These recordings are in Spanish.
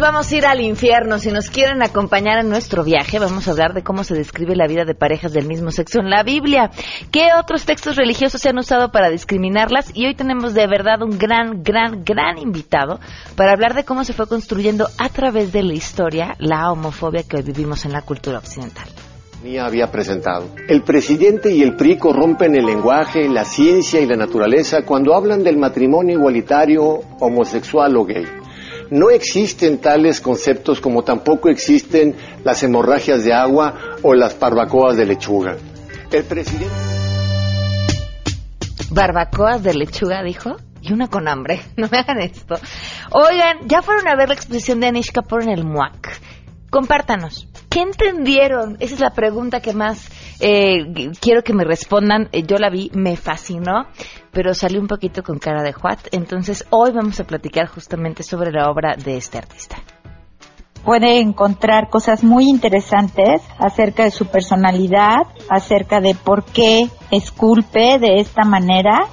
vamos a ir al infierno. Si nos quieren acompañar en nuestro viaje, vamos a hablar de cómo se describe la vida de parejas del mismo sexo en la Biblia. ¿Qué otros textos religiosos se han usado para discriminarlas? Y hoy tenemos de verdad un gran, gran, gran invitado para hablar de cómo se fue construyendo a través de la historia la homofobia que hoy vivimos en la cultura occidental había presentado. El presidente y el PRI corrompen el lenguaje, la ciencia y la naturaleza cuando hablan del matrimonio igualitario, homosexual o gay. No existen tales conceptos como tampoco existen las hemorragias de agua o las barbacoas de lechuga. El presidente... Barbacoas de lechuga, dijo. Y una con hambre. No me hagan esto. Oigan, ¿ya fueron a ver la exposición de Anish Kapoor en el MUAC? Compártanos. ¿Qué entendieron? Esa es la pregunta que más eh, quiero que me respondan. Eh, yo la vi, me fascinó, pero salí un poquito con cara de Juat. Entonces, hoy vamos a platicar justamente sobre la obra de este artista. Puede encontrar cosas muy interesantes acerca de su personalidad, acerca de por qué esculpe de esta manera.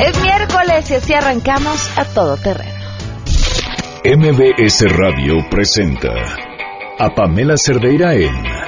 Es miércoles y así arrancamos a todo terreno. MBS Radio presenta a Pamela Cerdeira en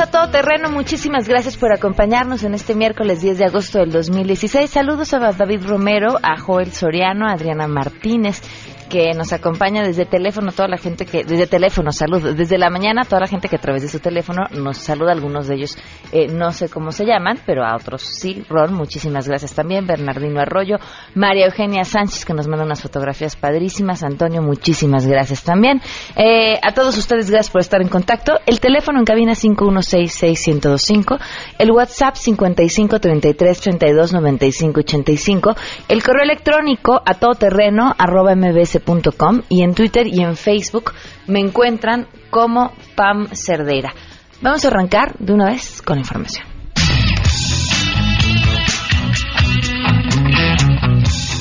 A Todo Terreno. Muchísimas gracias por acompañarnos en este miércoles 10 de agosto del 2016. Saludos a David Romero, a Joel Soriano, a Adriana Martínez, que nos acompaña desde teléfono, toda la gente que, desde teléfono, salud, desde la mañana, toda la gente que a través de su teléfono nos saluda, algunos de ellos eh, no sé cómo se llaman, pero a otros sí, Ron, muchísimas gracias también, Bernardino Arroyo, María Eugenia Sánchez, que nos manda unas fotografías padrísimas, Antonio, muchísimas gracias también, eh, a todos ustedes gracias por estar en contacto, el teléfono en cabina 5166 el WhatsApp 5533329585, el correo electrónico a todoterreno arroba mbs y en Twitter y en Facebook me encuentran como Pam Cerdera. Vamos a arrancar de una vez con la información.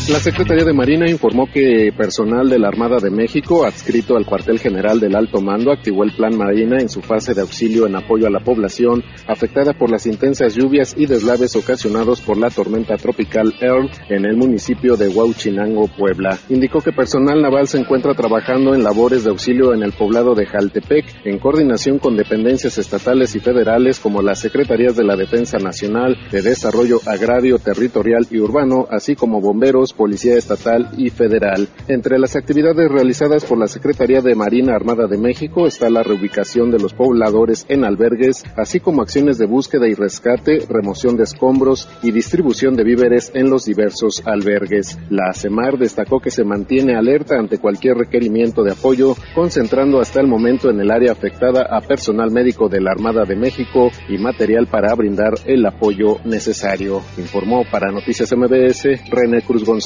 La Secretaría de Marina informó que personal de la Armada de México, adscrito al cuartel general del Alto Mando, activó el Plan Marina en su fase de auxilio en apoyo a la población afectada por las intensas lluvias y deslaves ocasionados por la tormenta tropical Earl en el municipio de Huauchinango, Puebla. Indicó que personal naval se encuentra trabajando en labores de auxilio en el poblado de Jaltepec en coordinación con dependencias estatales y federales como las Secretarías de la Defensa Nacional, de Desarrollo Agrario, Territorial y Urbano, así como bomberos, Policía Estatal y Federal. Entre las actividades realizadas por la Secretaría de Marina Armada de México está la reubicación de los pobladores en albergues, así como acciones de búsqueda y rescate, remoción de escombros y distribución de víveres en los diversos albergues. La CEMAR destacó que se mantiene alerta ante cualquier requerimiento de apoyo, concentrando hasta el momento en el área afectada a personal médico de la Armada de México y material para brindar el apoyo necesario. Informó para Noticias MBS René Cruz González.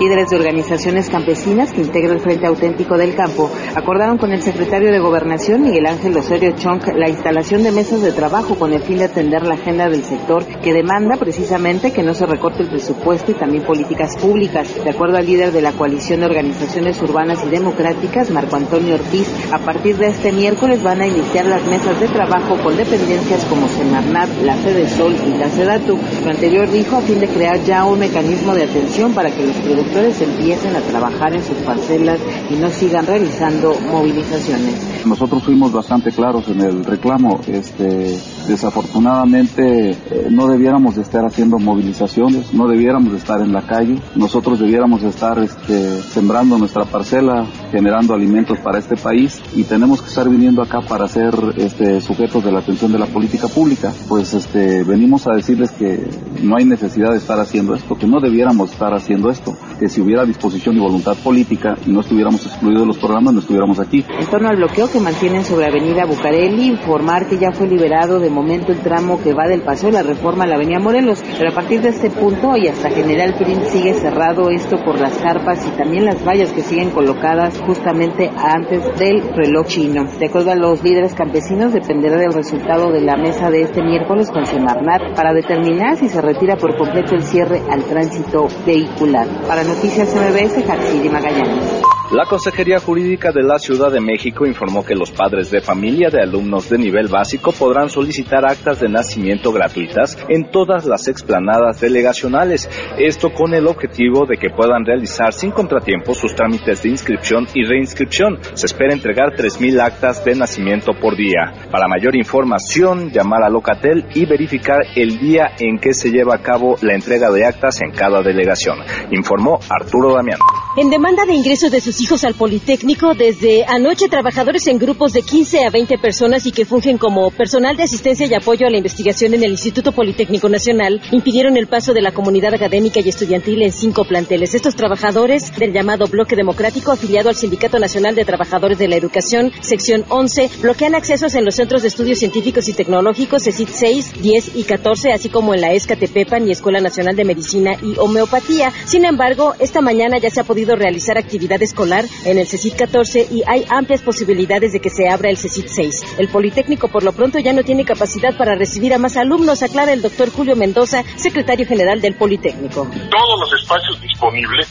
Líderes de organizaciones campesinas que integran el Frente Auténtico del Campo acordaron con el secretario de Gobernación, Miguel Ángel Osorio Chong, la instalación de mesas de trabajo con el fin de atender la agenda del sector que demanda precisamente que no se recorte el presupuesto y también políticas públicas. De acuerdo al líder de la coalición de organizaciones urbanas y democráticas, Marco Antonio Ortiz, a partir de este miércoles van a iniciar las mesas de trabajo con dependencias como Semarnat, la Fede Sol y la Sedatu. Lo anterior dijo a fin de crear ya un mecanismo de atención para que los productores empiecen a trabajar en sus parcelas y no sigan realizando movilizaciones. Nosotros fuimos bastante claros en el reclamo. Este, desafortunadamente eh, no debiéramos de estar haciendo movilizaciones, no debiéramos de estar en la calle. Nosotros debiéramos de estar este, sembrando nuestra parcela, generando alimentos para este país y tenemos que estar viniendo acá para ser este, sujetos de la atención de la política pública. Pues este, venimos a decirles que no hay necesidad de estar haciendo esto, que no debiéramos estar haciendo esto. que si hubiera disposición y voluntad política y no estuviéramos excluidos de los programas, no estuviéramos aquí. En torno al bloqueo que mantienen sobre Avenida Bucareli, informar que ya fue liberado de momento el tramo que va del Paseo de la Reforma a la Avenida Morelos, pero a partir de este punto y hasta General Prince sigue cerrado esto por las carpas y también las vallas que siguen colocadas justamente antes del reloj chino. De acuerdo a los líderes campesinos, dependerá del resultado de la mesa de este miércoles con Semarnat para determinar si se retira por completo el cierre al tránsito vehicular. Para Noticias MBS, Jaxidi Magallanes. La Consejería Jurídica de la Ciudad de México informó que los padres de familia de alumnos de nivel básico podrán solicitar actas de nacimiento gratuitas en todas las explanadas delegacionales, esto con el objetivo de que puedan realizar sin contratiempo sus trámites de inscripción y reinscripción. Se espera entregar 3.000 actas de nacimiento por día. Para mayor información, llamar a Locatel y verificar el día en que se lleva a cabo la entrega de actas en cada delegación, informó Arturo Damián. En demanda de ingresos de sus hijos al Politécnico, desde anoche trabajadores en grupos de 15 a 20 personas y que fungen como personal de asistencia y apoyo a la investigación en el Instituto Politécnico Nacional impidieron el paso de la comunidad académica y estudiantil en cinco planteles. Estos trabajadores del llamado Bloque Democrático afiliado al Sindicato Nacional de Trabajadores de la Educación, sección 11, bloquean accesos en los centros de estudios científicos y tecnológicos ESIT 6, 10 y 14, así como en la ESCA Tepepan y Escuela Nacional de Medicina y Homeopatía. Sin embargo, esta mañana ya se ha podido realizar actividad escolar en el CECIT 14 y hay amplias posibilidades de que se abra el CECIT 6. El Politécnico por lo pronto ya no tiene capacidad para recibir a más alumnos, aclara el doctor Julio Mendoza, secretario general del Politécnico. Todos los espacios disponibles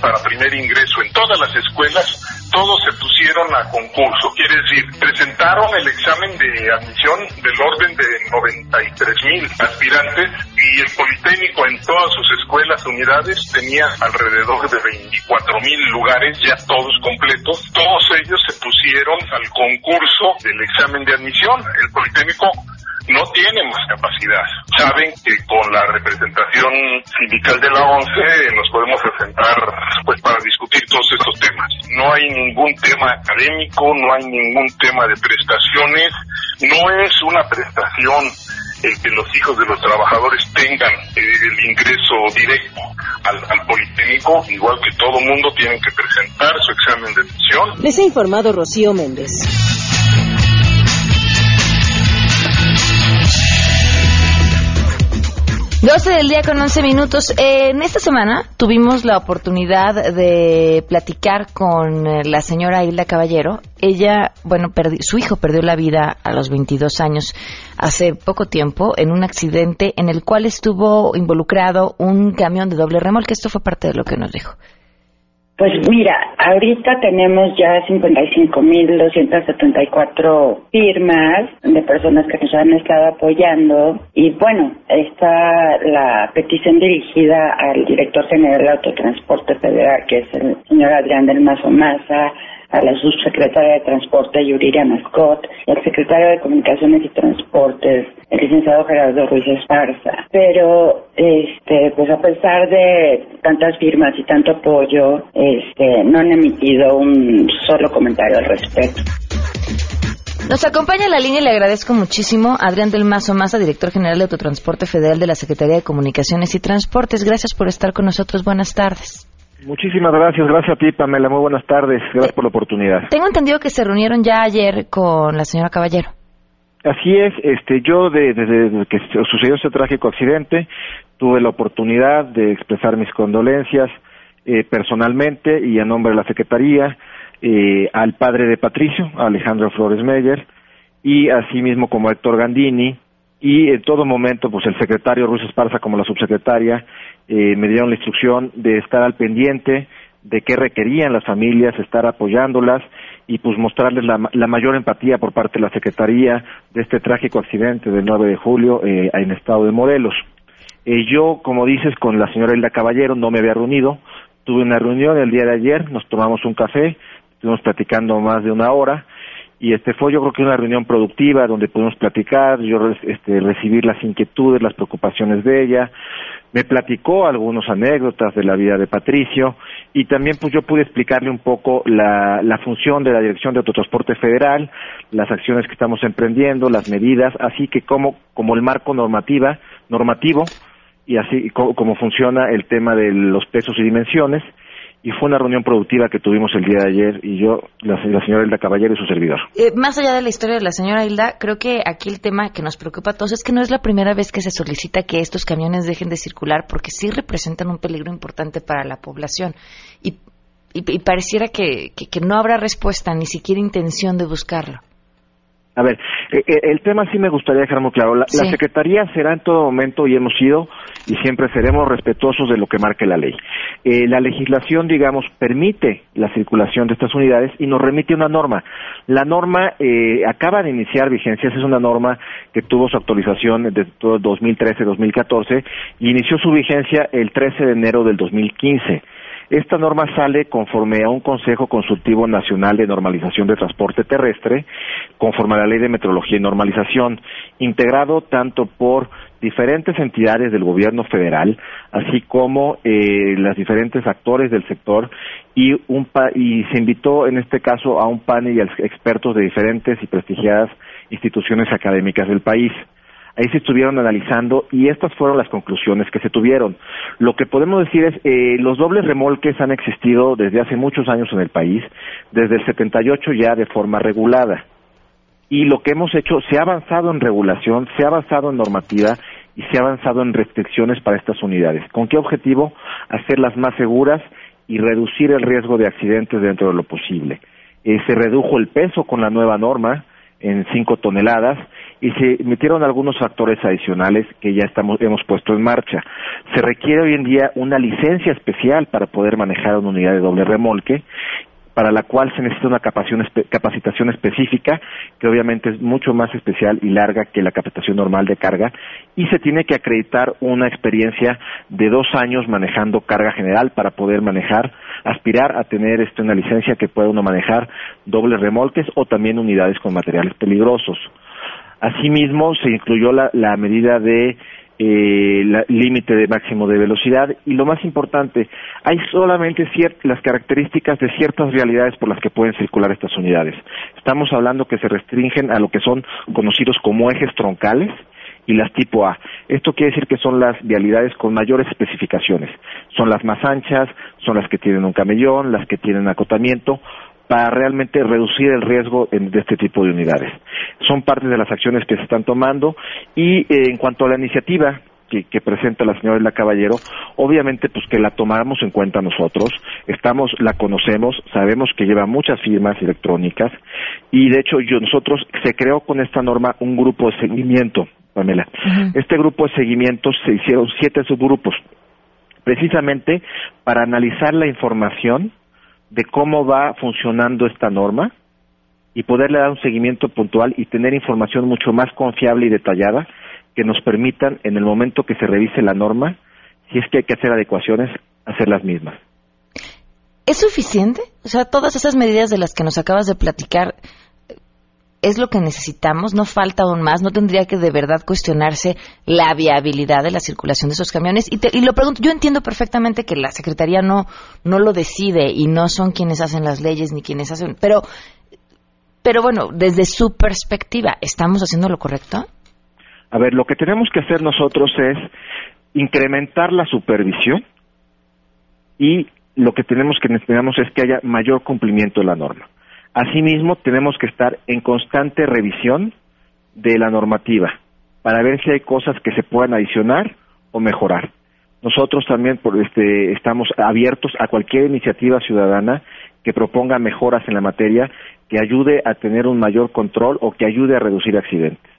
para primer ingreso en todas las escuelas, todos se pusieron a concurso. Quiere decir, presentaron el examen de admisión del orden de 93 mil aspirantes y el Politécnico en todas sus escuelas, unidades, tenía alrededor de 24 mil lugares ya todos completos. Todos ellos se pusieron al concurso del examen de admisión. El Politécnico no tiene más capacidad. Saben que con la representación sindical de la ONCE nos podemos presentar pues para discutir todos estos temas. No hay ningún tema académico, no hay ningún tema de prestaciones, no es una prestación el que los hijos de los trabajadores tengan el ingreso directo al, al, Politécnico, igual que todo mundo tienen que presentar su examen de admisión. Les ha informado Rocío Méndez. 12 del día con 11 minutos. en esta semana tuvimos la oportunidad de platicar con la señora Hilda Caballero. Ella, bueno, su hijo perdió la vida a los 22 años hace poco tiempo en un accidente en el cual estuvo involucrado un camión de doble remolque. Esto fue parte de lo que nos dijo. Pues mira, ahorita tenemos ya 55.274 firmas de personas que nos han estado apoyando y bueno, está la petición dirigida al director general de Autotransporte Federal, que es el señor Adrián del Mazo Maza, a la subsecretaria de Transporte Yuriria Mascot, al secretario de Comunicaciones y Transportes, el licenciado Gerardo Ruiz Esparza. Pero, este, pues a pesar de tantas firmas y tanto apoyo, este, no han emitido un solo comentario al respecto. Nos acompaña en la línea y le agradezco muchísimo Adrián del Mazo Maza, director general de Autotransporte Federal de la Secretaría de Comunicaciones y Transportes. Gracias por estar con nosotros. Buenas tardes. Muchísimas gracias, gracias a ti, Pamela. Muy buenas tardes, gracias por la oportunidad. Tengo entendido que se reunieron ya ayer con la señora Caballero. Así es, este, yo desde que sucedió ese trágico accidente tuve la oportunidad de expresar mis condolencias eh, personalmente y a nombre de la Secretaría eh, al padre de Patricio, Alejandro Flores Meyer, y asimismo como Héctor Gandini, y en todo momento pues el secretario Ruiz Esparza como la subsecretaria eh, me dieron la instrucción de estar al pendiente de qué requerían las familias, estar apoyándolas y pues mostrarles la, mayor empatía por parte de la Secretaría de este trágico accidente del 9 de julio eh, en estado de Morelos. Eh, yo, como dices, con la señora Hilda Caballero no me había reunido, tuve una reunión el día de ayer, nos tomamos un café, estuvimos platicando más de una hora, y este fue yo creo que una reunión productiva donde pudimos platicar, yo este, recibir las inquietudes, las preocupaciones de ella, me platicó algunas anécdotas de la vida de Patricio y también pues yo pude explicarle un poco la, la función de la Dirección de Autotransporte Federal, las acciones que estamos emprendiendo, las medidas, así que como, como el marco normativa, normativo y así como funciona el tema de los pesos y dimensiones y fue una reunión productiva que tuvimos el día de ayer y yo, la, señora Hilda Caballero y su servidor. Eh, más allá de la historia de la señora Hilda, creo que aquí el tema que nos preocupa a todos es que no es la primera vez que se solicita que estos camiones dejen de circular porque sí representan un peligro importante para la población y, y, pareciera que, que no habrá respuesta ni siquiera intención de buscarlo. A ver, eh, eh, el tema sí me gustaría dejar muy claro. La, Secretaría será en todo momento, y hemos sido, y siempre seremos respetuosos de lo que marque la ley. Eh, la legislación, digamos, permite la circulación de estas unidades y nos remite una norma. La norma acaba de iniciar vigencia, es una norma que tuvo su actualización desde 2013-2014 y inició su vigencia el 13 de enero del 2015. Esta norma sale conforme a un Consejo Consultivo Nacional de Normalización de Transporte Terrestre, conforme a la Ley de Metrología y Normalización, integrado tanto por diferentes entidades del gobierno federal, así como eh, los diferentes actores del sector y, un y se invitó en este caso a un panel de expertos de diferentes y prestigiadas instituciones académicas del país. Ahí se estuvieron analizando y estas fueron las conclusiones que se tuvieron. Lo que podemos decir es, eh, los dobles remolques han existido desde hace muchos años en el país, desde el 78 ya de forma regulada. Y lo que hemos hecho, se ha avanzado en regulación, se ha avanzado en normativa y se ha avanzado en restricciones para estas unidades. ¿Con qué objetivo? Hacerlas más seguras y reducir el riesgo de accidentes dentro de lo posible. Eh, se redujo el peso con la nueva norma, en cinco toneladas y se metieron algunos factores adicionales que ya estamos, hemos puesto en marcha. Se requiere hoy en día una licencia especial para poder manejar una unidad de doble remolque para la cual se necesita una capacitación específica, que obviamente es mucho más especial y larga que la capacitación normal de carga, y se tiene que acreditar una experiencia de dos años manejando carga general para poder manejar, aspirar a tener este, una licencia que pueda uno manejar dobles remolques o también unidades con materiales peligrosos. Asimismo, se incluyó la medida de eh, límite de máximo de velocidad y lo más importante, hay solamente las características de ciertas realidades por las que pueden circular estas unidades. Estamos hablando que se restringen a lo que son conocidos como ejes troncales y las tipo A. Esto quiere decir que son las vialidades con mayores especificaciones. Son las más anchas, son las que tienen un camellón, las que tienen acotamiento, para realmente reducir el riesgo de este tipo de unidades. Son parte de las acciones que se están tomando y eh, en cuanto a la iniciativa que, presenta la señora La Caballero, obviamente pues que la tomamos en cuenta nosotros, estamos, la conocemos, sabemos que lleva muchas firmas electrónicas y de hecho yo, nosotros se creó con esta norma un grupo de seguimiento, Pamela. Este grupo de seguimiento se hicieron siete subgrupos, precisamente para analizar la información de cómo va funcionando esta norma y poderle dar un seguimiento puntual y tener información mucho más confiable y detallada que nos permitan, en el momento que se revise la norma, si es que hay que hacer adecuaciones, hacer las mismas. ¿Es suficiente? O sea, todas esas medidas de las que nos acabas de platicar, es lo que necesitamos, no falta aún más, no tendría que de verdad cuestionarse la viabilidad de la circulación de esos camiones. Y, y lo pregunto, yo entiendo perfectamente que la Secretaría no, no lo decide y no son quienes hacen las leyes ni quienes hacen, pero, pero bueno, desde su perspectiva, ¿estamos haciendo lo correcto? A ver, lo que tenemos que hacer nosotros es incrementar la supervisión y lo que tenemos que necesitamos es que haya mayor cumplimiento de la norma. Asimismo, tenemos que estar en constante revisión de la normativa para ver si hay cosas que se puedan adicionar o mejorar. Nosotros también este, estamos abiertos a cualquier iniciativa ciudadana que proponga mejoras en la materia que ayude a tener un mayor control o que ayude a reducir accidentes.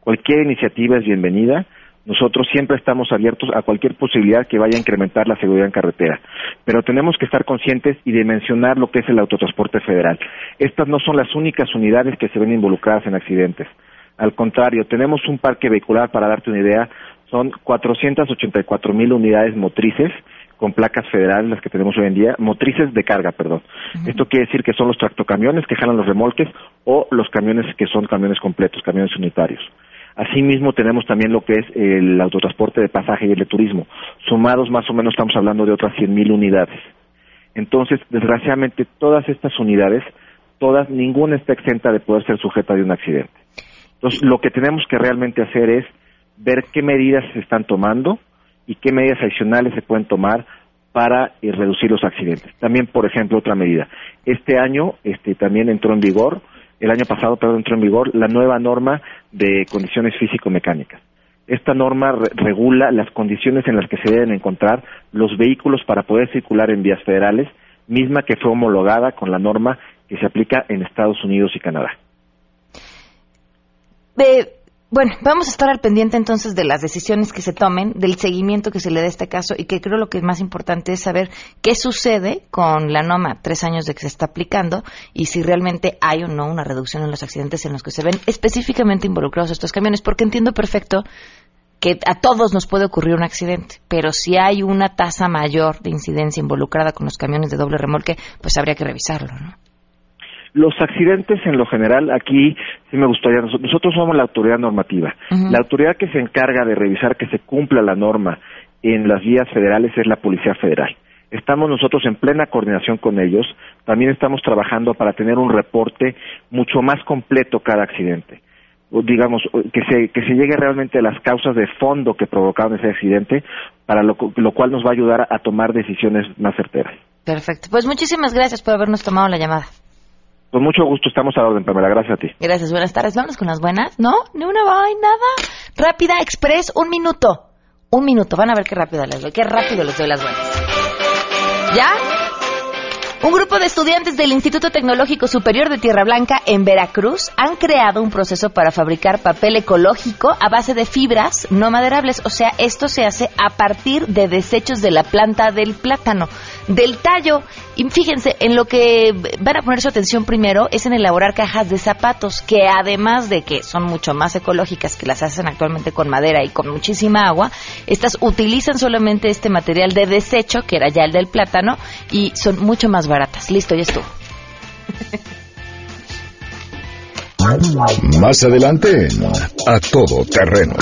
Cualquier iniciativa es bienvenida nosotros siempre estamos abiertos a cualquier posibilidad que vaya a incrementar la seguridad en carretera, pero tenemos que estar conscientes y dimensionar lo que es el autotransporte federal. Estas no son las únicas unidades que se ven involucradas en accidentes. Al contrario, tenemos un parque vehicular, para darte una idea, son 484 mil unidades motrices con placas federales, las que tenemos hoy en día, motrices de carga, perdón. Esto quiere decir que son los tractocamiones que jalan los remolques o los camiones que son camiones completos, camiones unitarios. Asimismo, tenemos también lo que es el autotransporte de pasaje y el de turismo. Sumados, más o menos, estamos hablando de otras 100.000 unidades. Entonces, desgraciadamente, todas estas unidades, todas, ninguna está exenta de poder ser sujeta de un accidente. Entonces, lo que tenemos que realmente hacer es ver qué medidas se están tomando y qué medidas adicionales se pueden tomar para eh, reducir los accidentes. También, por ejemplo, otra medida. Este año este, también entró en vigor, el año pasado, perdón, entró en vigor la nueva norma de condiciones físico-mecánicas. Esta norma regula las condiciones en las que se deben encontrar los vehículos para poder circular en vías federales, misma que fue homologada con la norma que se aplica en Estados Unidos y Canadá. Bueno, vamos a estar al pendiente entonces de las decisiones que se tomen, del seguimiento que se le dé a este caso y que creo lo que es más importante es saber qué sucede con la NOMA tres años de que se está aplicando y si realmente hay o no una reducción en los accidentes en los que se ven específicamente involucrados estos camiones, porque entiendo perfecto que a todos nos puede ocurrir un accidente, pero si hay una tasa mayor de incidencia involucrada con los camiones de doble remolque, pues habría que revisarlo, ¿no? Los accidentes en lo general, aquí sí me gustaría, nosotros somos la autoridad normativa. La autoridad que se encarga de revisar que se cumpla la norma en las vías federales es la Policía Federal. Estamos nosotros en plena coordinación con ellos. También estamos trabajando para tener un reporte mucho más completo cada accidente. digamos, que se, que se llegue realmente a las causas de fondo que provocaron ese accidente, para lo, lo cual nos va a ayudar a tomar decisiones más certeras. Perfecto. Pues muchísimas gracias por habernos tomado la llamada. Con mucho gusto estamos a la orden, Pamela. Gracias a ti. Gracias, buenas tardes. Vamos con las buenas. ¿No? Ni una va, nada. Rápida, express, un minuto. Un minuto. Van a ver qué rápido les doy. Qué rápido les doy las buenas. ¿Ya? Un grupo de estudiantes del Instituto Tecnológico Superior de Tierra Blanca en Veracruz han creado un proceso para fabricar papel ecológico a base de fibras no maderables. O sea, esto se hace a partir de desechos de la planta del plátano, del tallo. Y fíjense, en lo que van a poner su atención primero es en elaborar cajas de zapatos, que además de que son mucho más ecológicas que las hacen actualmente con madera y con muchísima agua, estas utilizan solamente este material de desecho, que era ya el del plátano, y son mucho más baratas. Listo, ya estuvo. Más adelante, a todo terreno.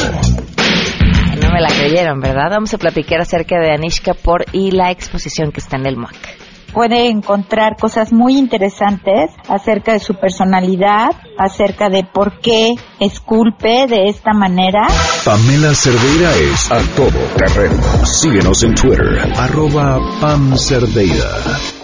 No me la creyeron, ¿verdad? Vamos a platicar acerca de Anishka por y la exposición que está en el MOAC. Puede encontrar cosas muy interesantes acerca de su personalidad, acerca de por qué esculpe de esta manera. Pamela Cerdeira es a todo terreno. Síguenos en Twitter, arroba Pam Cerdeira.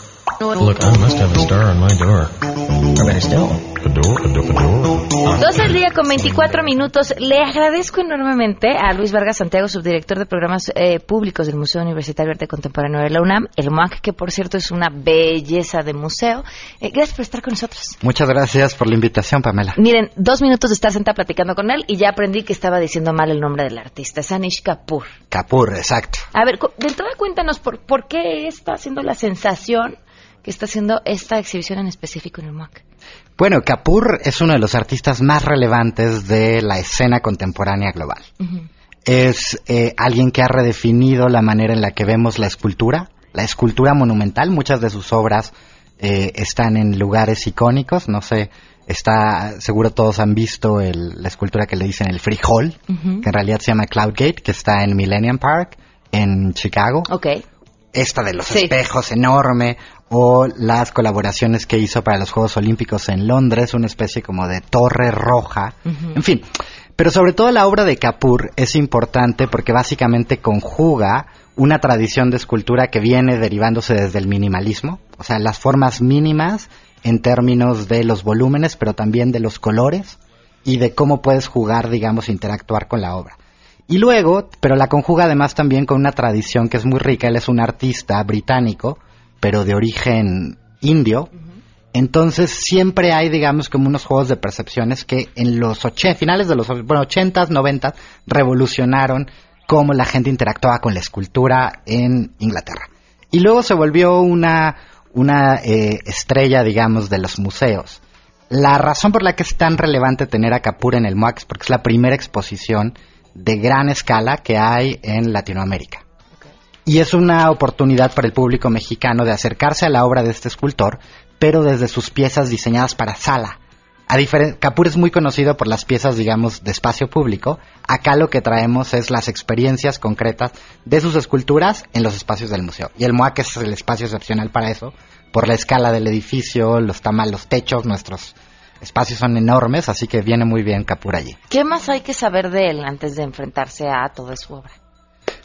Look, I must have a star on my door. Or better still, A door? A door? A door? Dos al día con 24 minutos. Le agradezco enormemente a Luis Vargas Santiago, subdirector de programas eh, públicos del Museo Universitario de Arte Contemporáneo de la UNAM, el MUAC, que por cierto es una belleza de museo. Eh, gracias por estar con nosotros. Muchas gracias por la invitación, Pamela. Miren, dos minutos de estar sentada platicando con él y ya aprendí que estaba diciendo mal el nombre del artista, es Anish Kapoor. Kapoor, exacto. A ver, de entrada cuéntanos por, por qué está haciendo la sensación que está haciendo esta exhibición en específico en el MUAC. Bueno, Kapoor es uno de los artistas más relevantes de la escena contemporánea global. Es eh, alguien que ha redefinido la manera en la que vemos la escultura, la escultura monumental. Muchas de sus obras eh, están en lugares icónicos. No sé, está, seguro todos han visto el- la escultura que le dicen el Frijol, que en realidad se llama Cloud Gate, que está en Millennium Park, en Chicago. Ok. Esta de los Sí. espejos enorme, o las colaboraciones que hizo para los Juegos Olímpicos en Londres, una especie como de torre roja. En fin, pero sobre todo la obra de Kapoor es importante porque básicamente conjuga una tradición de escultura que viene derivándose desde el minimalismo, o sea, las formas mínimas en términos de los volúmenes, pero también de los colores y de cómo puedes jugar, digamos, interactuar con la obra. Y luego, pero la conjuga además también con una tradición que es muy rica, él es un artista británico, pero de origen indio, entonces siempre hay, digamos, como unos juegos de percepciones que en los oche- finales de los bueno, 80s, 90s revolucionaron cómo la gente interactuaba con la escultura en Inglaterra. Y luego se volvió una, una eh, estrella, digamos, de los museos. La razón por la que es tan relevante tener a Kapoor en el MOAC es porque es la primera exposición de gran escala que hay en Latinoamérica. Y es una oportunidad para el público mexicano de acercarse a la obra de este escultor, pero desde sus piezas diseñadas para sala. A Capur es muy conocido por las piezas, digamos, de espacio público. Acá lo que traemos es las experiencias concretas de sus esculturas en los espacios del museo. Y el MOAC es el espacio excepcional para eso, por la escala del edificio, los tamaños, los techos, nuestros espacios son enormes, así que viene muy bien Capur allí. ¿Qué más hay que saber de él antes de enfrentarse a toda su obra?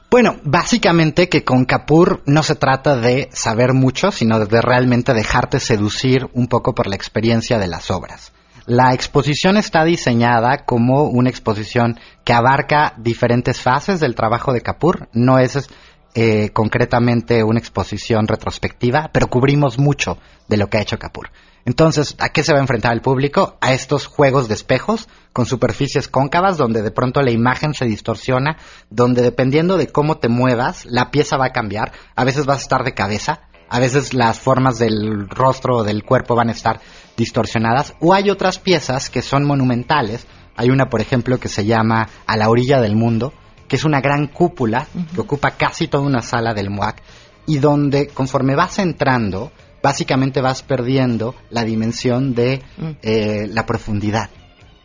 Bueno, básicamente que con Capur no se trata de saber mucho, sino de realmente dejarte seducir un poco por la experiencia de las obras. La exposición está diseñada como una exposición que abarca diferentes fases del trabajo de Capur. No es eh, concretamente una exposición retrospectiva, pero cubrimos mucho de lo que ha hecho Capur. Entonces, ¿a qué se va a enfrentar el público? A estos juegos de espejos con superficies cóncavas donde de pronto la imagen se distorsiona, donde dependiendo de cómo te muevas, la pieza va a cambiar. A veces vas a estar de cabeza, a veces las formas del rostro o del cuerpo van a estar distorsionadas, o hay otras piezas que son monumentales. Hay una, por ejemplo, que se llama A la orilla del mundo, que es una gran cúpula que ocupa casi toda una sala del MUAC y donde conforme vas entrando, básicamente vas perdiendo la dimensión de eh, la profundidad.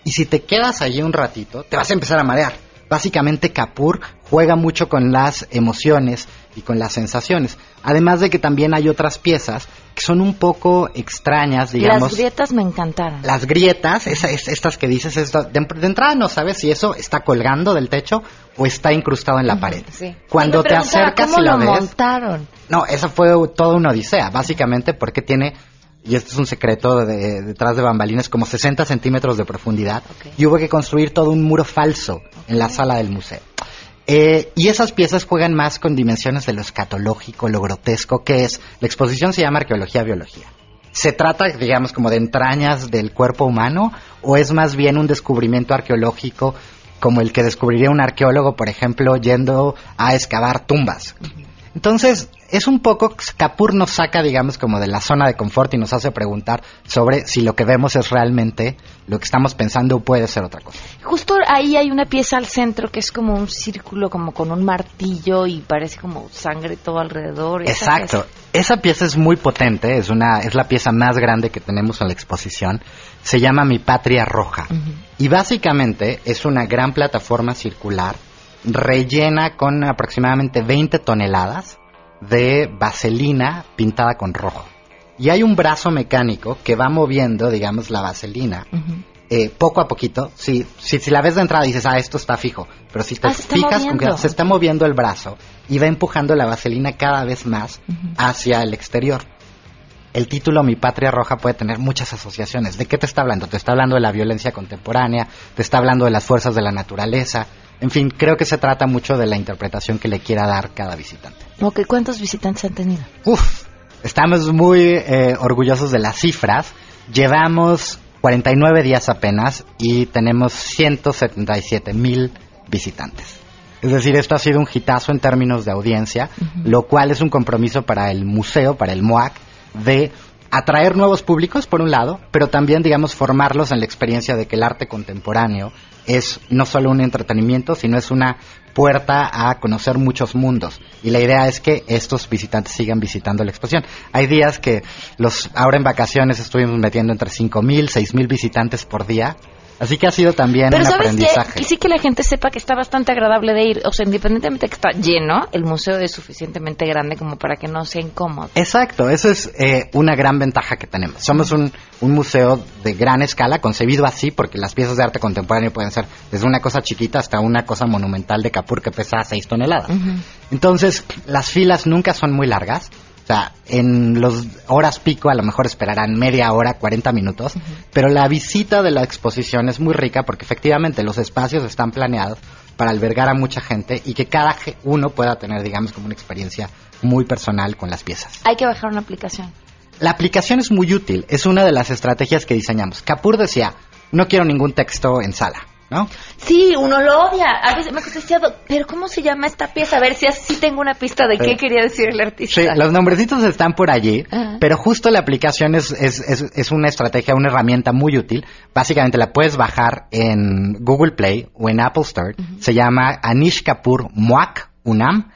Y si te quedas allí un ratito, te vas a empezar a marear. Básicamente Capur juega mucho con las emociones y con las sensaciones. Además de que también hay otras piezas que son un poco extrañas, digamos. Las grietas me encantaron. Las grietas, esa- es- estas que dices, esto- de, de entrada no sabes si eso está colgando del techo o está incrustado en la pared. Sí. Cuando te acercas ¿cómo y la lo ves, montaron? no, esa fue toda una odisea, básicamente porque tiene, y esto es un secreto de- detrás de bambalinas, como 60 centímetros de profundidad y hubo que construir todo un muro falso en la sala del museo. Eh, y esas piezas juegan más con dimensiones de lo escatológico, lo grotesco, que es, la exposición se llama Arqueología-Biología. ¿Se trata, digamos, como de entrañas del cuerpo humano o es más bien un descubrimiento arqueológico como el que descubriría un arqueólogo, por ejemplo, yendo a excavar tumbas? Entonces, es un poco, Capur nos saca, digamos, como de la zona de confort y nos hace preguntar sobre si lo que vemos es realmente lo que estamos pensando o puede ser otra cosa. Justo ahí hay una pieza al centro que es como un círculo, como con un martillo y parece como sangre todo alrededor. Exacto. Esa pieza es muy potente, es una es la pieza más grande que tenemos en la exposición. Se llama Mi Patria Roja. Y básicamente es una gran plataforma circular rellena con aproximadamente 20 toneladas de vaselina pintada con rojo. Y hay un brazo mecánico que va moviendo, digamos, la vaselina eh, poco a poquito. Si, si, si la ves de entrada dices, ah, esto está fijo. Pero si te Ah, fijas con cuidado, se está moviendo el brazo y va empujando la vaselina cada vez más hacia el exterior. El título Mi Patria Roja puede tener muchas asociaciones. ¿De qué te está hablando? Te está hablando de la violencia contemporánea, te está hablando de las fuerzas de la naturaleza. En fin, creo que se trata mucho de la interpretación que le quiera dar cada visitante. Ok, ¿cuántos visitantes han tenido? Uf, estamos muy eh, orgullosos de las cifras. Llevamos 49 días apenas y tenemos 177 mil visitantes. Es decir, esto ha sido un hitazo en términos de audiencia, lo cual es un compromiso para el museo, para el MOAC, de atraer nuevos públicos, por un lado, pero también, digamos, formarlos en la experiencia de que el arte contemporáneo es no solo un entretenimiento, sino es una puerta a conocer muchos mundos. Y la idea es que estos visitantes sigan visitando la exposición. Hay días que los ahora en vacaciones estuvimos metiendo entre 5.000, 6.000 visitantes por día. Así que ha sido también Pero un sabes aprendizaje. que sí que la gente sepa que está bastante agradable de ir. O sea, independientemente de que está lleno, el museo es suficientemente grande como para que no sea incómodo. Exacto, esa es eh, una gran ventaja que tenemos. Somos un, un museo de gran escala, concebido así, porque las piezas de arte contemporáneo pueden ser desde una cosa chiquita hasta una cosa monumental de Capur que pesa 6 toneladas. Entonces, las filas nunca son muy largas. O sea, en los horas pico a lo mejor esperarán media hora, 40 minutos, pero la visita de la exposición es muy rica porque efectivamente los espacios están planeados para albergar a mucha gente y que cada uno pueda tener, digamos, como una experiencia muy personal con las piezas. Hay que bajar una aplicación. La aplicación es muy útil, es una de las estrategias que diseñamos. Capur decía, no quiero ningún texto en sala. ¿No? Sí, uno lo odia. A veces me decía, pero ¿cómo se llama esta pieza? A ver si así tengo una pista de qué quería decir el artista. Sí, los nombrecitos están por allí, pero justo la aplicación es, es, es, es, una estrategia, una herramienta muy útil. Básicamente la puedes bajar en Google Play o en Apple Store. Se llama Anish Kapoor Muak UNAM.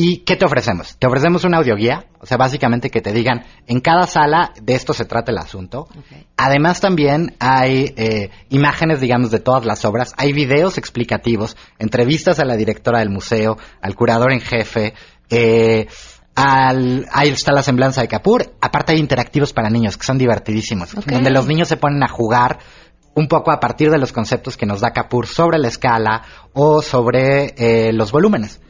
¿Y qué te ofrecemos? Te ofrecemos una audioguía, o sea, básicamente que te digan, en cada sala de esto se trata el asunto. Además también hay eh, imágenes, digamos, de todas las obras, hay videos explicativos, entrevistas a la directora del museo, al curador en jefe, eh, al, ahí está la semblanza de Capur, aparte hay interactivos para niños que son divertidísimos, donde los niños se ponen a jugar un poco a partir de los conceptos que nos da Capur sobre la escala o sobre eh, los volúmenes.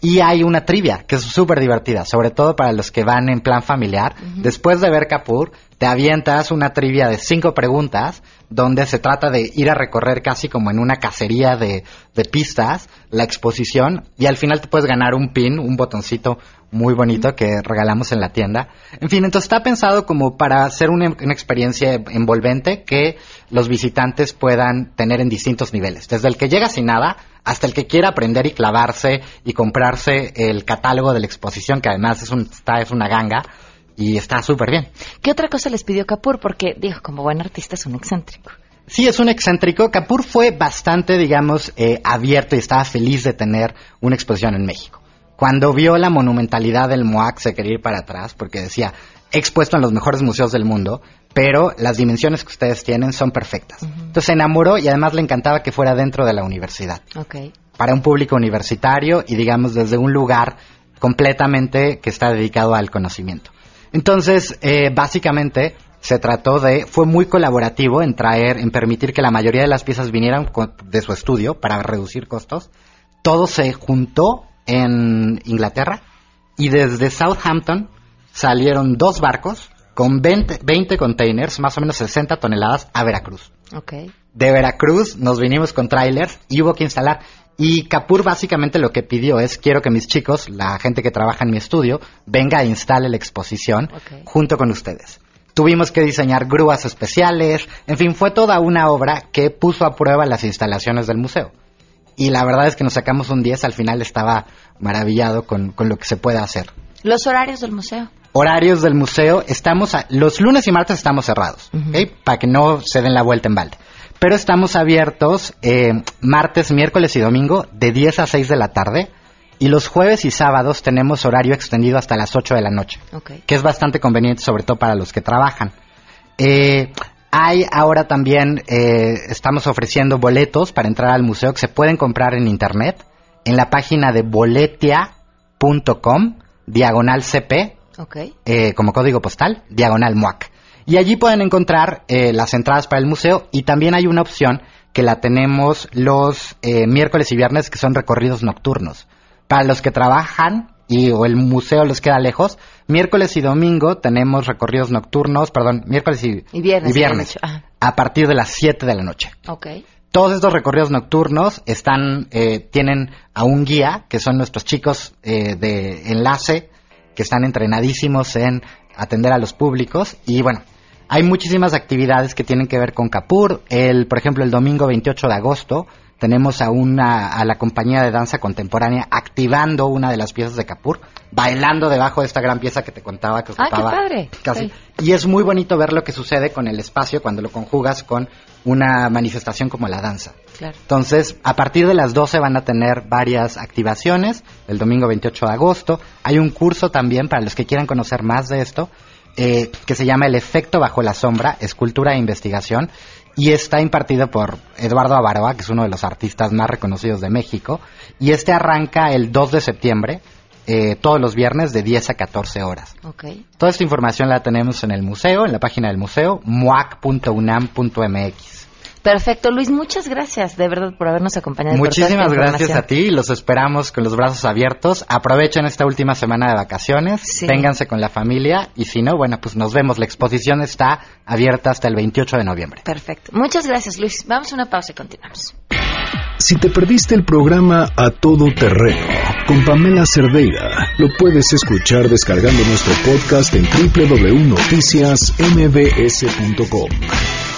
Y hay una trivia que es súper divertida, sobre todo para los que van en plan familiar. Después de ver Capur, te avientas una trivia de cinco preguntas donde se trata de ir a recorrer casi como en una cacería de, de pistas la exposición y al final te puedes ganar un pin, un botoncito muy bonito que regalamos en la tienda. En fin, entonces está pensado como para hacer una, una, experiencia envolvente que los visitantes puedan tener en distintos niveles. Desde el que llega sin nada hasta el que quiera aprender y clavarse y comprarse el catálogo de la exposición, que además es, un, está, es una ganga y está súper bien. ¿Qué otra cosa les pidió Capur? Porque, dijo, como buen artista es un excéntrico. Sí, es un excéntrico. Capur fue bastante, digamos, eh, abierto y estaba feliz de tener una exposición en México. Cuando vio la monumentalidad del MOAC se quería ir para atrás porque decía, expuesto en los mejores museos del mundo, pero las dimensiones que ustedes tienen son perfectas. Uh -huh. Entonces se enamoró y además le encantaba que fuera dentro de la universidad. Okay. Para un público universitario y digamos desde un lugar completamente que está dedicado al conocimiento. Entonces, eh, básicamente se trató de, fue muy colaborativo en traer, en permitir que la mayoría de las piezas vinieran de su estudio para reducir costos. Todo se juntó en Inglaterra y desde Southampton salieron dos barcos con 20, 20, containers, más o menos 60 toneladas, a Veracruz. Okay. De Veracruz nos vinimos con trailers y hubo que instalar. Y Capur básicamente lo que pidió es, quiero que mis chicos, la gente que trabaja en mi estudio, venga e instale la exposición okay. junto con ustedes. Tuvimos que diseñar grúas especiales, en fin, fue toda una obra que puso a prueba las instalaciones del museo. Y la verdad es que nos sacamos un 10, al final estaba maravillado con, con lo que se puede hacer. Los horarios del museo horarios del museo, estamos a, los lunes y martes estamos cerrados, uh -huh. ¿okay? para que no se den la vuelta en balde. Pero estamos abiertos eh, martes, miércoles y domingo de 10 a 6 de la tarde. Y los jueves y sábados tenemos horario extendido hasta las 8 de la noche, okay. que es bastante conveniente, sobre todo para los que trabajan. Eh, hay ahora también, eh, estamos ofreciendo boletos para entrar al museo que se pueden comprar en internet en la página de boletia.com, diagonal CP, Okay. Eh, como código postal, diagonal MUAC. Y allí pueden encontrar eh, las entradas para el museo y también hay una opción que la tenemos los eh, miércoles y viernes que son recorridos nocturnos. Para los que trabajan y o el museo les queda lejos, miércoles y domingo tenemos recorridos nocturnos, perdón, miércoles y, y viernes, y viernes a partir de las 7 de la noche. Okay. Todos estos recorridos nocturnos están, tienen a un guía, que son nuestros chicos de enlace, que están entrenadísimos en atender a los públicos y bueno, hay muchísimas actividades que tienen que ver con Capur. El, por ejemplo, el domingo 28 de agosto tenemos a una a la compañía de danza contemporánea activando una de las piezas de Capur, bailando debajo de esta gran pieza que te contaba que ocupaba ah, qué padre. casi. Sí. Y es muy bonito ver lo que sucede con el espacio cuando lo conjugas con una manifestación como la danza. Claro. Entonces, a partir de las 12 van a tener varias activaciones, el domingo 28 de agosto. Hay un curso también para los que quieran conocer más de esto, eh, que se llama El efecto bajo la sombra, escultura e investigación, y está impartido por Eduardo Avaroa, que es uno de los artistas más reconocidos de México, y este arranca el 2 de septiembre, eh, todos los viernes de 10 a 14 horas. Okay. Toda esta información la tenemos en el museo, en la página del museo, muac.unam.mx. Perfecto, Luis, muchas gracias de verdad por habernos acompañado. Muchísimas gracias a ti, los esperamos con los brazos abiertos. Aprovechen esta última semana de vacaciones, sí. vénganse con la familia y si no, bueno, pues nos vemos. La exposición está abierta hasta el 28 de noviembre. Perfecto, muchas gracias Luis. Vamos a una pausa y continuamos. Si te perdiste el programa A Todo Terreno con Pamela Cerdeira, lo puedes escuchar descargando nuestro podcast en www.noticiasmbs.com.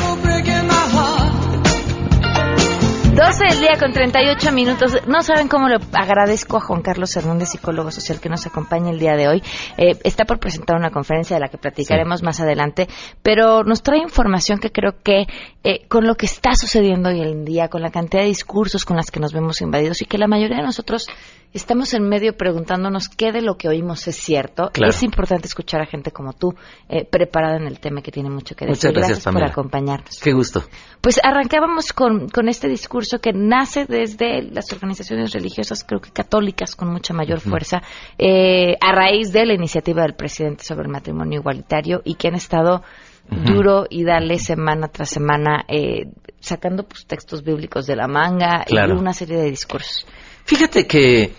12 del día con 38 minutos. No saben cómo le agradezco a Juan Carlos Hernández, psicólogo social, que nos acompaña el día de hoy. Eh, está por presentar una conferencia de la que platicaremos más adelante, pero nos trae información que creo que eh, con lo que está sucediendo hoy en día, con la cantidad de discursos con las que nos vemos invadidos y que la mayoría de nosotros estamos en medio preguntándonos qué de lo que oímos es cierto. Claro. Es importante escuchar a gente como tú, eh, preparada en el tema que tiene mucho que decir. Muchas gracias, por Pamela. acompañarnos. Qué gusto. Pues arrancábamos con, con este discurso que nace desde las organizaciones religiosas, creo que católicas, con mucha mayor fuerza, eh, a raíz de la iniciativa del presidente sobre el matrimonio igualitario y que han estado duro y dale semana tras semana eh, sacando pues, textos bíblicos de la manga Claro. y una serie de discursos. Fíjate que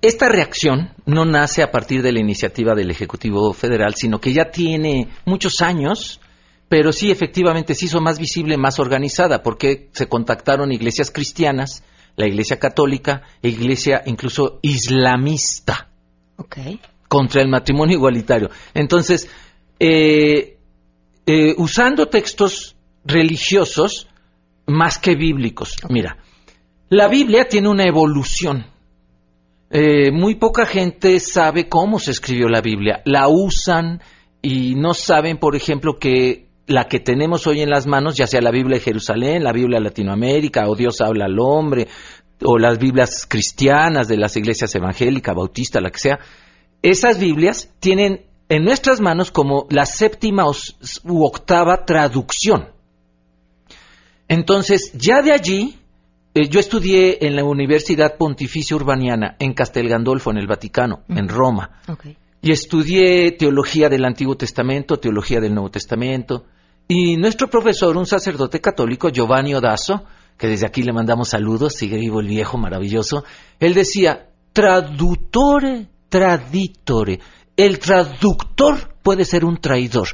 esta reacción no nace a partir de la iniciativa del Ejecutivo Federal, sino que ya tiene muchos años, pero sí efectivamente se hizo más visible, más organizada, porque se contactaron iglesias cristianas, la iglesia católica e iglesia incluso islamista contra el matrimonio igualitario. Entonces, eh, eh, usando textos religiosos más que bíblicos. Mira, la Biblia tiene una evolución. Eh, muy poca gente sabe cómo se escribió la Biblia. La usan y no saben, por ejemplo, que la que tenemos hoy en las manos, ya sea la Biblia de Jerusalén, la Biblia de Latinoamérica, o Dios habla al hombre, o las Biblias cristianas de las iglesias evangélicas, bautistas, la que sea, esas Biblias tienen en nuestras manos como la séptima u octava traducción. Entonces, ya de allí, eh, yo estudié en la Universidad Pontificia Urbaniana, en Castel Gandolfo, en el Vaticano, en Roma. Y estudié teología del Antiguo Testamento, teología del Nuevo Testamento. Y nuestro profesor, un sacerdote católico, Giovanni Odazo, que desde aquí le mandamos saludos, sigue vivo el viejo maravilloso, él decía, traductore, traditore. El traductor puede ser un traidor.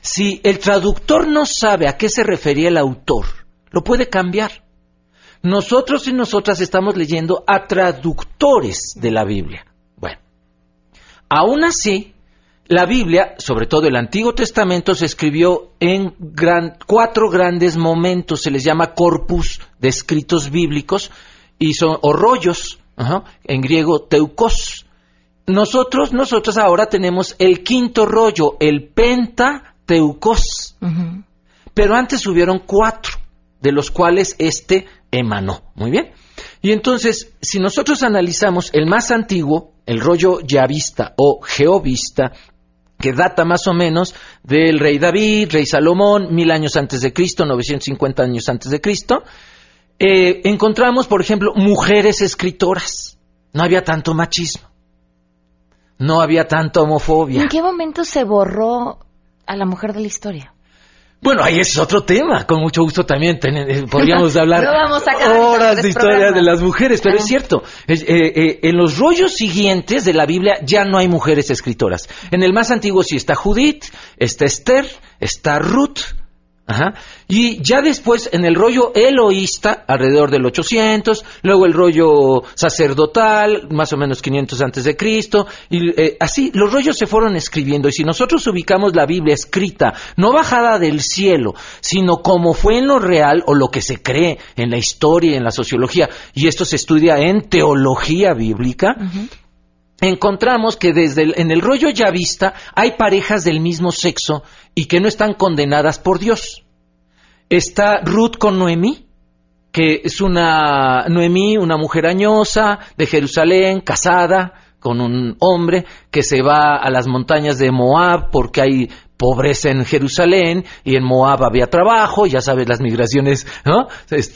Si el traductor no sabe a qué se refería el autor, lo puede cambiar. Nosotros y nosotras estamos leyendo a traductores de la Biblia. Bueno, aún así, la Biblia, sobre todo el Antiguo Testamento, se escribió en gran- cuatro grandes momentos. Se les llama corpus de escritos bíblicos y son o rollos, ajá, en griego teukos. Nosotros, nosotros ahora tenemos el quinto rollo, el Pentateucos. Pero antes hubieron cuatro, de los cuales este Muy bien. Y entonces, si nosotros analizamos el más antiguo, el rollo yavista o geovista, que data más o menos del rey David, rey Salomón, mil años antes de Cristo, 950 años antes de Cristo, eh, encontramos, por ejemplo, mujeres escritoras. No había tanto machismo. No había tanta homofobia. ¿En qué momento se borró a la mujer de la historia? Bueno, ahí es otro tema. Con mucho gusto también ten- eh, podríamos hablar No vamos a acabar en horas de historia programas. de las mujeres, pero es cierto. eh, eh, en los rollos siguientes de la Biblia ya no hay mujeres escritoras. En el más antiguo sí está Judith, está Esther, está Ruth. Ajá. Y ya después, en el rollo eloísta, alrededor del 800, luego el rollo sacerdotal, más o menos 500 antes de Cristo, y eh, así, los rollos se fueron escribiendo. Y si nosotros ubicamos la Biblia escrita, no bajada del cielo, sino como fue en lo real o lo que se cree en la historia y en la sociología, y esto se estudia en teología bíblica, encontramos que desde el, en el rollo yavista hay parejas del mismo sexo y que no están condenadas por Dios. Está Ruth con Noemí, que es una Noemí, una mujer añosa de Jerusalén, casada con un hombre que se va a las montañas de Moab porque hay pobreza en Jerusalén y en Moab había trabajo, ya sabes, las migraciones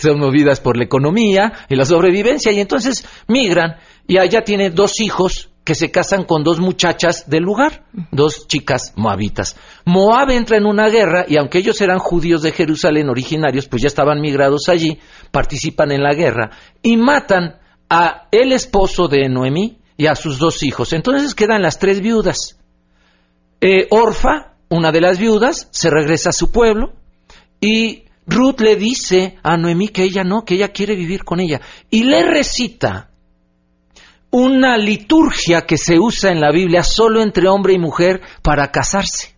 son movidas por la economía y la sobrevivencia y entonces migran y allá tiene dos hijos que se casan con dos muchachas del lugar, dos chicas moabitas. Moab entra en una guerra y aunque ellos eran judíos de Jerusalén originarios, pues ya estaban migrados allí, participan en la guerra y matan a el esposo de Noemí y a sus dos hijos. Entonces quedan las tres viudas. Eh, Orfa, una de las viudas, se regresa a su pueblo y Ruth le dice a Noemí que ella no, que ella quiere vivir con ella y le recita una liturgia que se usa en la Biblia solo entre hombre y mujer para casarse.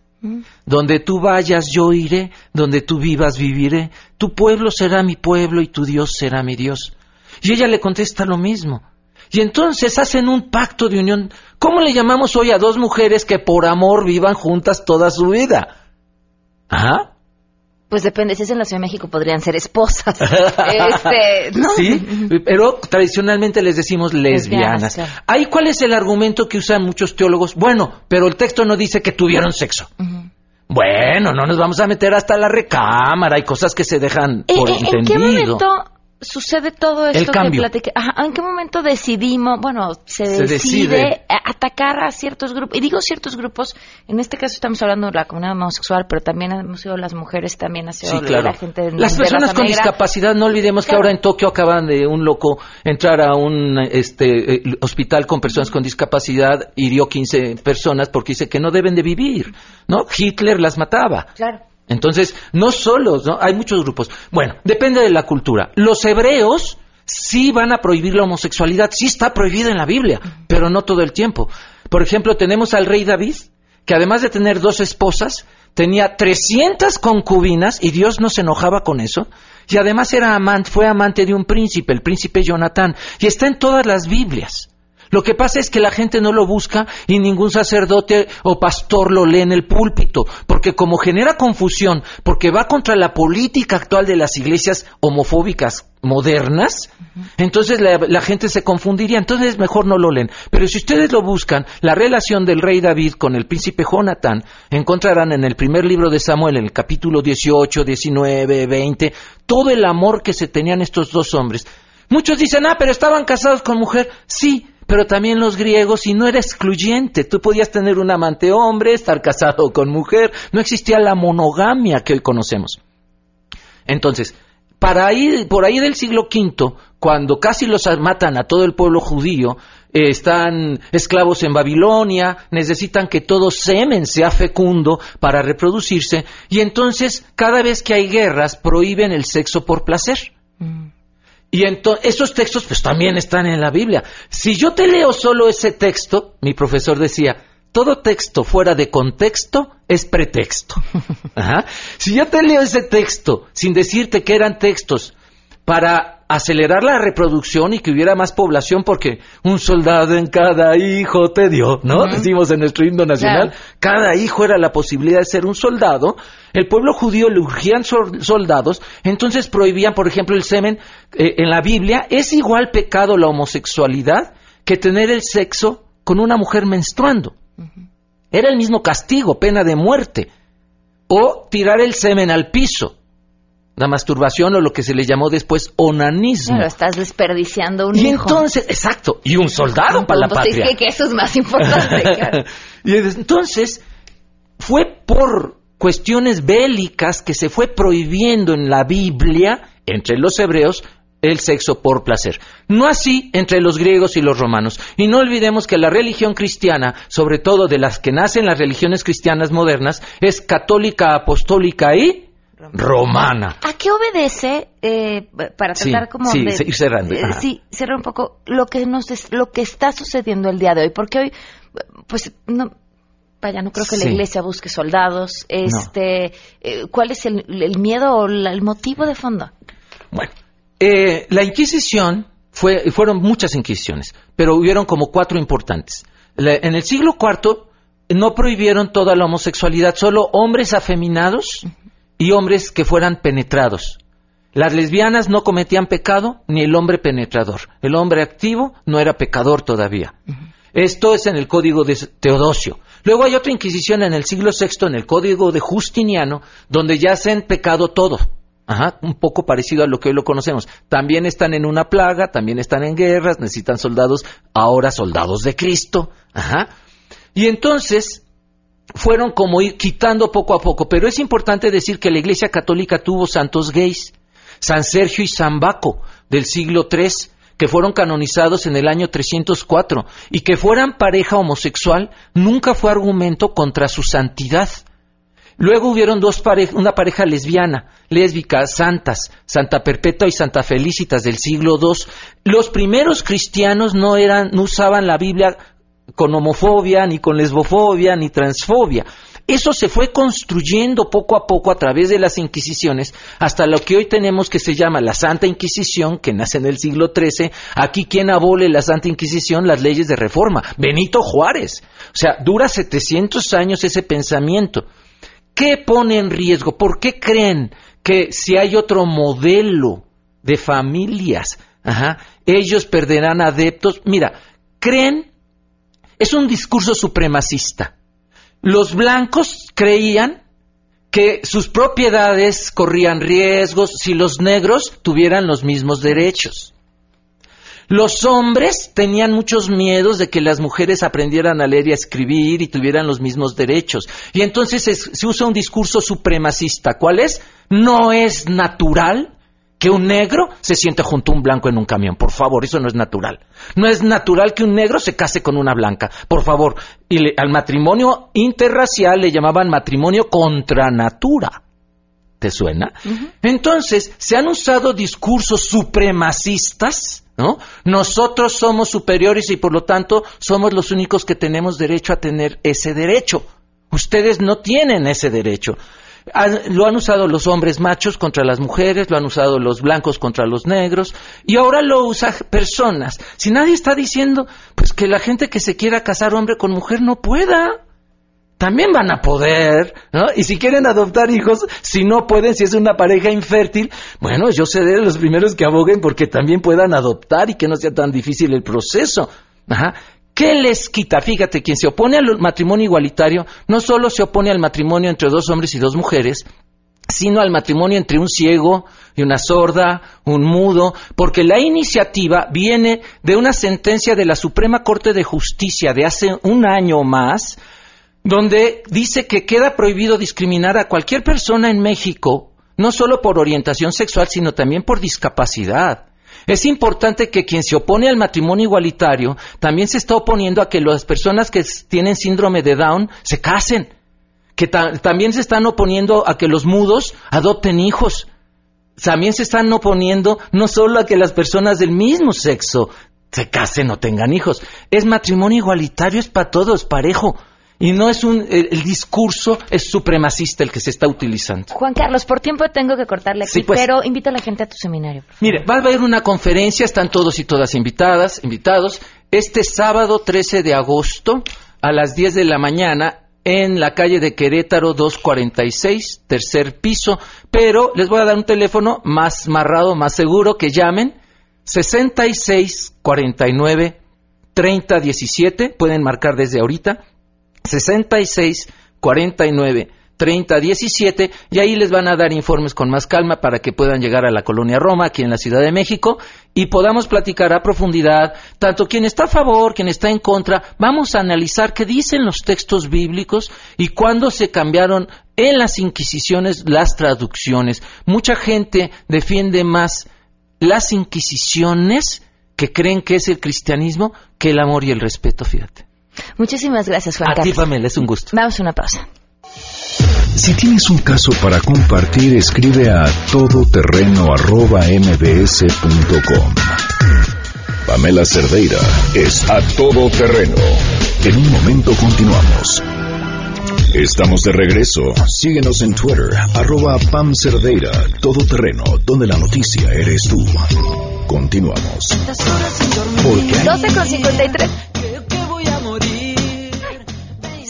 Donde tú vayas yo iré, donde tú vivas viviré, tu pueblo será mi pueblo y tu Dios será mi Dios. Y ella le contesta lo mismo. Y entonces hacen un pacto de unión. ¿Cómo le llamamos hoy a dos mujeres que por amor vivan juntas toda su vida? ¿Ah? Pues depende, si es en la Ciudad de México podrían ser esposas. este, ¿no? Sí, pero tradicionalmente les decimos lesbianas. ¿Ahí cuál es el argumento que usan muchos teólogos? Bueno, pero el texto no dice que tuvieron sexo. Bueno, no nos vamos a meter hasta la recámara, hay cosas que se dejan por eh, ¿En qué entendido. momento sucede todo El esto que cambio. platiqué? Ajá, ¿En qué momento decidimos, bueno, se, Se decide, atacar a ciertos grupos? Y digo ciertos grupos, en este caso estamos hablando de la comunidad homosexual, pero también hemos sido las mujeres, también ha sido Sí, claro. la gente de Las de personas raza con negra. discapacidad, no olvidemos que ahora en Tokio acaban de un loco entrar a un este eh, hospital con personas con discapacidad, hirió 15 personas porque dice que no deben de vivir, ¿no? Hitler las mataba. Claro. Entonces, no solos, ¿no? Hay muchos grupos. Bueno, depende de la cultura. Los hebreos sí van a prohibir la homosexualidad, sí está prohibido en la Biblia, pero no todo el tiempo. Por ejemplo, tenemos al rey David, que además de tener dos esposas, tenía 300 concubinas y Dios no se enojaba con eso. Y además era amante, fue amante de un príncipe, el príncipe Jonatán, y está en todas las Biblias. Lo que pasa es que la gente no lo busca y ningún sacerdote o pastor lo lee en el púlpito, porque como genera confusión, porque va contra la política actual de las iglesias homofóbicas modernas, entonces la, la gente se confundiría, entonces mejor no lo leen. Pero si ustedes lo buscan, la relación del rey David con el príncipe Jonatán, encontrarán en el primer libro de Samuel, en el capítulo 18, 19, 20, todo el amor que se tenían estos dos hombres. Muchos dicen, ah, pero estaban casados con mujer. Sí, pero también los griegos, y no era excluyente. Tú podías tener un amante hombre, estar casado con mujer. No existía la monogamia que hoy conocemos. Entonces, para ahí, por ahí del siglo V, cuando casi los matan a todo el pueblo judío, eh, están esclavos en Babilonia, necesitan que todo semen sea fecundo para reproducirse, y entonces cada vez que hay guerras prohíben el sexo por placer. Y entonces, esos textos pues también están en la Biblia. Si yo te leo solo ese texto, mi profesor decía, todo texto fuera de contexto es pretexto. Ajá. Si yo te leo ese texto sin decirte que eran textos para acelerar la reproducción y que hubiera más población porque un soldado en cada hijo te dio, ¿no? Decimos en nuestro himno nacional, Claro. cada hijo era la posibilidad de ser un soldado, el pueblo judío le urgían sol- soldados, entonces prohibían, por ejemplo, el semen. Eh, en la Biblia es igual pecado la homosexualidad que tener el sexo con una mujer menstruando. Era el mismo castigo, pena de muerte. O tirar el semen al piso. La masturbación o lo que se le llamó después onanismo. Claro, estás desperdiciando un Y hijo. entonces, exacto, y un soldado para la Pues patria. que eso es más importante. claro. y entonces fue por cuestiones bélicas que se fue prohibiendo en la Biblia, entre los hebreos, el sexo por placer. No así entre los griegos y los romanos. Y no olvidemos que la religión cristiana, sobre todo de las que nacen las religiones cristianas modernas, es católica, apostólica y romana. ¿A qué obedece, eh, para Sí, tratar como sí, de... sí, ir cerrando, eh, sí, cerrar un poco lo que, nos es- lo que está sucediendo el día de hoy? Porque hoy, pues, no... Vaya, no creo que la iglesia busque soldados. Este, eh, ¿Cuál es el, el miedo o la- el motivo de fondo? Bueno, eh, la Inquisición fue, fueron muchas inquisiciones, pero hubieron como cuatro importantes. La- en el siglo IV no prohibieron toda la homosexualidad, solo hombres afeminados y hombres que fueran penetrados. Las lesbianas no cometían pecado ni el hombre penetrador. El hombre activo no era pecador todavía. Esto es en el código de Teodosio. Luego hay otra inquisición en el siglo VI, en el código de Justiniano, donde ya hacen pecado todo. Ajá, un poco parecido a lo que hoy lo conocemos. También están en una plaga, también están en guerras, necesitan soldados, ahora soldados de Cristo. Ajá. Y entonces fueron como ir quitando poco a poco. Pero es importante decir que la Iglesia Católica tuvo santos gays, San Sergio y San Baco del siglo III, que fueron canonizados en el año 304, y que fueran pareja homosexual nunca fue argumento contra su santidad. Luego hubieron dos pare- una pareja lesbiana, lésbicas santas, Santa Perpetua y Santa Felicitas del siglo II. Los primeros cristianos no eran, no usaban la Biblia con homofobia, ni con lesbofobia, ni transfobia. Eso se fue construyendo poco a poco a través de las Inquisiciones hasta lo que hoy tenemos que se llama la Santa Inquisición, que nace en el siglo XIII. Aquí, ¿quién abole la Santa Inquisición? Las leyes de reforma. Benito Juárez. O sea, dura 700 años ese pensamiento. ¿Qué pone en riesgo? ¿Por qué creen que si hay otro modelo de familias, ellos perderán adeptos? Mira, creen, es un discurso supremacista los blancos creían que sus propiedades corrían riesgos si los negros tuvieran los mismos derechos. Los hombres tenían muchos miedos de que las mujeres aprendieran a leer y a escribir y tuvieran los mismos derechos. Y entonces se usa un discurso supremacista. ¿Cuál es? No es natural que un negro se siente junto a un blanco en un camión. Por favor, eso no es natural. No es natural que un negro se case con una blanca. Por favor. Y al matrimonio interracial le llamaban matrimonio contra natura. ¿Te suena? Entonces, se han usado discursos supremacistas, ¿no? Nosotros somos superiores y por lo tanto somos los únicos que tenemos derecho a tener ese derecho. Ustedes no tienen ese derecho lo han usado los hombres machos contra las mujeres, lo han usado los blancos contra los negros, y ahora lo usan personas. Si nadie está diciendo, pues que la gente que se quiera casar hombre con mujer no pueda. También van a poder, ¿no? Y si quieren adoptar hijos, si no pueden, si es una pareja infértil, bueno, yo seré los primeros que aboguen porque también puedan adoptar y que no sea tan difícil el proceso. Ajá. ¿Qué les quita? Fíjate, quien se opone al matrimonio igualitario no solo se opone al matrimonio entre dos hombres y dos mujeres, sino al matrimonio entre un ciego y una sorda, un mudo, porque la iniciativa viene de una sentencia de la Suprema Corte de Justicia de hace un año más, donde dice que queda prohibido discriminar a cualquier persona en México, no solo por orientación sexual, sino también por discapacidad. Es importante que quien se opone al matrimonio igualitario también se está oponiendo a que las personas que tienen síndrome de Down se casen, que también se están oponiendo a que los mudos adopten hijos, también se están oponiendo no solo a que las personas del mismo sexo se casen o tengan hijos, es matrimonio igualitario, es para todos, parejo. Y no es un, el, discurso es supremacista el que se está utilizando. Juan Carlos, por tiempo tengo que cortarle aquí, pues. pero invita a la gente a tu seminario. Mire, va a haber una conferencia, están todos y todas invitadas, invitados, este sábado 13 de agosto a las 10 de la mañana en la calle de Querétaro 246, tercer piso, pero les voy a dar un teléfono más marrado, más seguro, que llamen 6649 3017, pueden marcar desde ahorita 66 49 30 17 y ahí les van a dar informes con más calma para que puedan llegar a la colonia Roma aquí en la Ciudad de México y podamos platicar a profundidad tanto quien está a favor, quien está en contra, vamos a analizar qué dicen los textos bíblicos y cuándo se cambiaron en las inquisiciones las traducciones. Mucha gente defiende más las inquisiciones que creen que es el cristianismo que el amor y el respeto, fíjate. Muchísimas gracias, Juan a Carlos. ti, Pamela, es un gusto. Vamos a una pausa. Si tienes un caso para compartir, escribe a todoterreno.mbs.com. Pamela Cerdeira es a todoterreno. En un momento continuamos. Estamos de regreso. Síguenos en Twitter, arroba Pam Cerdeira, todoterreno, donde la noticia eres tú. Continuamos. ¿Por qué? 12 con 53.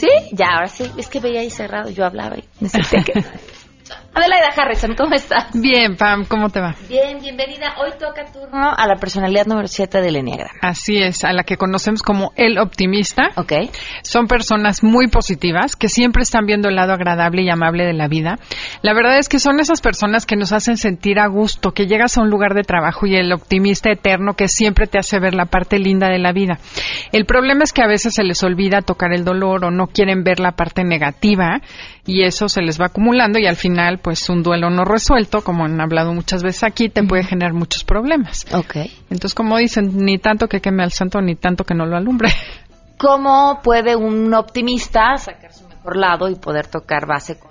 ¿Sí? Ya, ahora sí. Es que veía ahí cerrado, yo hablaba y necesité que... Adelaida Harrison, ¿cómo estás? Bien, Pam, ¿cómo te va? Bien, bienvenida. Hoy toca turno a la personalidad número 7 del Enneagrama. Así es, a la que conocemos como el optimista. Ok. Son personas muy positivas que siempre están viendo el lado agradable y amable de la vida. La verdad es que son esas personas que nos hacen sentir a gusto, que llegas a un lugar de trabajo y el optimista eterno que siempre te hace ver la parte linda de la vida. El problema es que a veces se les olvida tocar el dolor o no quieren ver la parte negativa y eso se les va acumulando y al final pues un duelo no resuelto, como han hablado muchas veces aquí, te puede generar muchos problemas. Ok. Entonces, como dicen, ni tanto que queme al santo, ni tanto que no lo alumbre. ¿Cómo puede un optimista sacar su mejor lado y poder tocar base con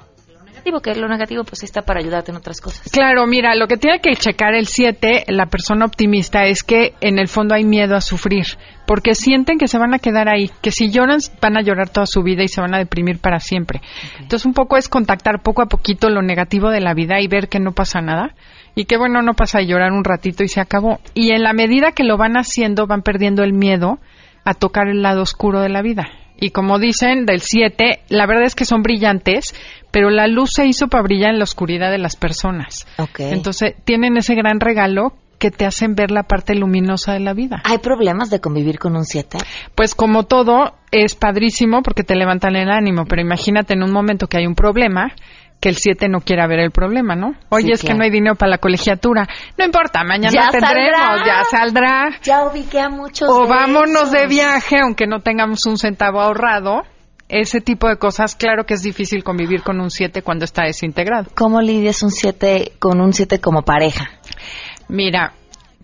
negativo, que lo negativo pues está para ayudarte en otras cosas. Claro, mira, lo que tiene que checar el 7, la persona optimista, es que en el fondo hay miedo a sufrir, porque sienten que se van a quedar ahí, que si lloran van a llorar toda su vida y se van a deprimir para siempre. Entonces un poco es contactar poco a poquito lo negativo de la vida y ver que no pasa nada y que bueno, no pasa a llorar un ratito y se acabó. Y en la medida que lo van haciendo, van perdiendo el miedo a tocar el lado oscuro de la vida. Y como dicen del 7, la verdad es que son brillantes, pero la luz se hizo para brillar en la oscuridad de las personas. Entonces tienen ese gran regalo que te hacen ver la parte luminosa de la vida. ¿Hay problemas de convivir con un 7? Pues como todo, es padrísimo porque te levantan el ánimo, pero imagínate en un momento que hay un problema, que el 7 no quiera ver el problema, ¿no? Oye, es que no hay dinero para la colegiatura. No importa, mañana Ya tendremos, saldrá. ya saldrá. Ya ubiqué a muchos. O de vámonos esos. de viaje, aunque no tengamos un centavo ahorrado. Ese tipo de cosas, claro que es difícil convivir con un 7 cuando está desintegrado. ¿Cómo lidias un 7 con un 7 como pareja? Mira,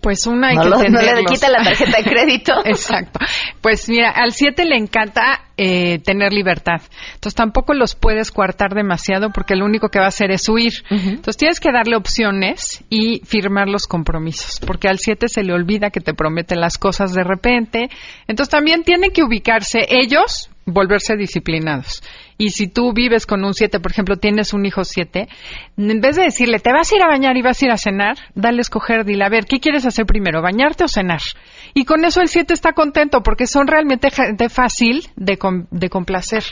pues una hay No que lo- no le quita la tarjeta de crédito. Exacto. Pues mira, al 7 le encanta eh, tener libertad. Entonces tampoco los puedes coartar demasiado porque lo único que va a hacer es huir. Entonces tienes que darle opciones y firmar los compromisos. Porque al 7 se le olvida que te promete las cosas de repente. Entonces también tienen que ubicarse ellos, volverse disciplinados. Y si tú vives con un 7, por ejemplo, tienes un hijo 7, en vez de decirle, te vas a ir a bañar y vas a ir a cenar, dale a escoger, dile, a ver, ¿qué quieres hacer primero, bañarte o cenar? Y con eso el 7 está contento porque son realmente gente fácil de, com- de complacer.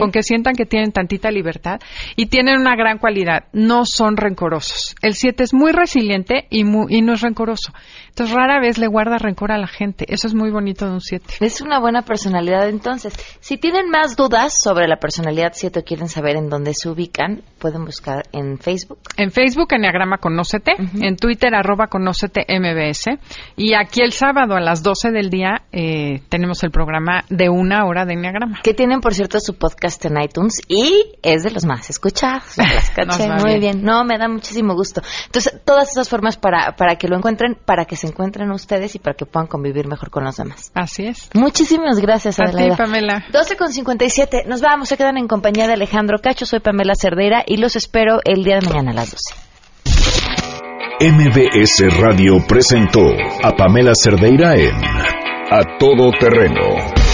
Con que sientan que tienen tantita libertad y tienen una gran cualidad, no son rencorosos. El 7 es muy resiliente y, y no es rencoroso. Entonces rara vez le guarda rencor a la gente. Eso es muy bonito de un 7. Es una buena personalidad entonces. Si tienen más dudas sobre la personalidad 7 o quieren saber en dónde se ubican, pueden buscar en Facebook. En Facebook, Enneagrama Conócete. En Twitter, arroba Conócete MBS. Y aquí el sábado a las 12 del día eh, tenemos el programa de una hora de Enneagrama. Que tienen, por cierto, su podcast en iTunes y es de los más escuchados. Las caché, muy bien. bien. No, me da muchísimo gusto. Entonces, todas esas formas para, para que lo encuentren, para que se encuentren ustedes y para que puedan convivir mejor con los demás. Así es. Muchísimas gracias, A ti, Adelaida. Pamela. 12 con 57. Nos vamos, se quedan en compañía de Alejandro Cacho. Soy Pamela Cerdeira y los espero el día de mañana a las 12. MBS Radio presentó a Pamela Cerdeira en A Todo Terreno.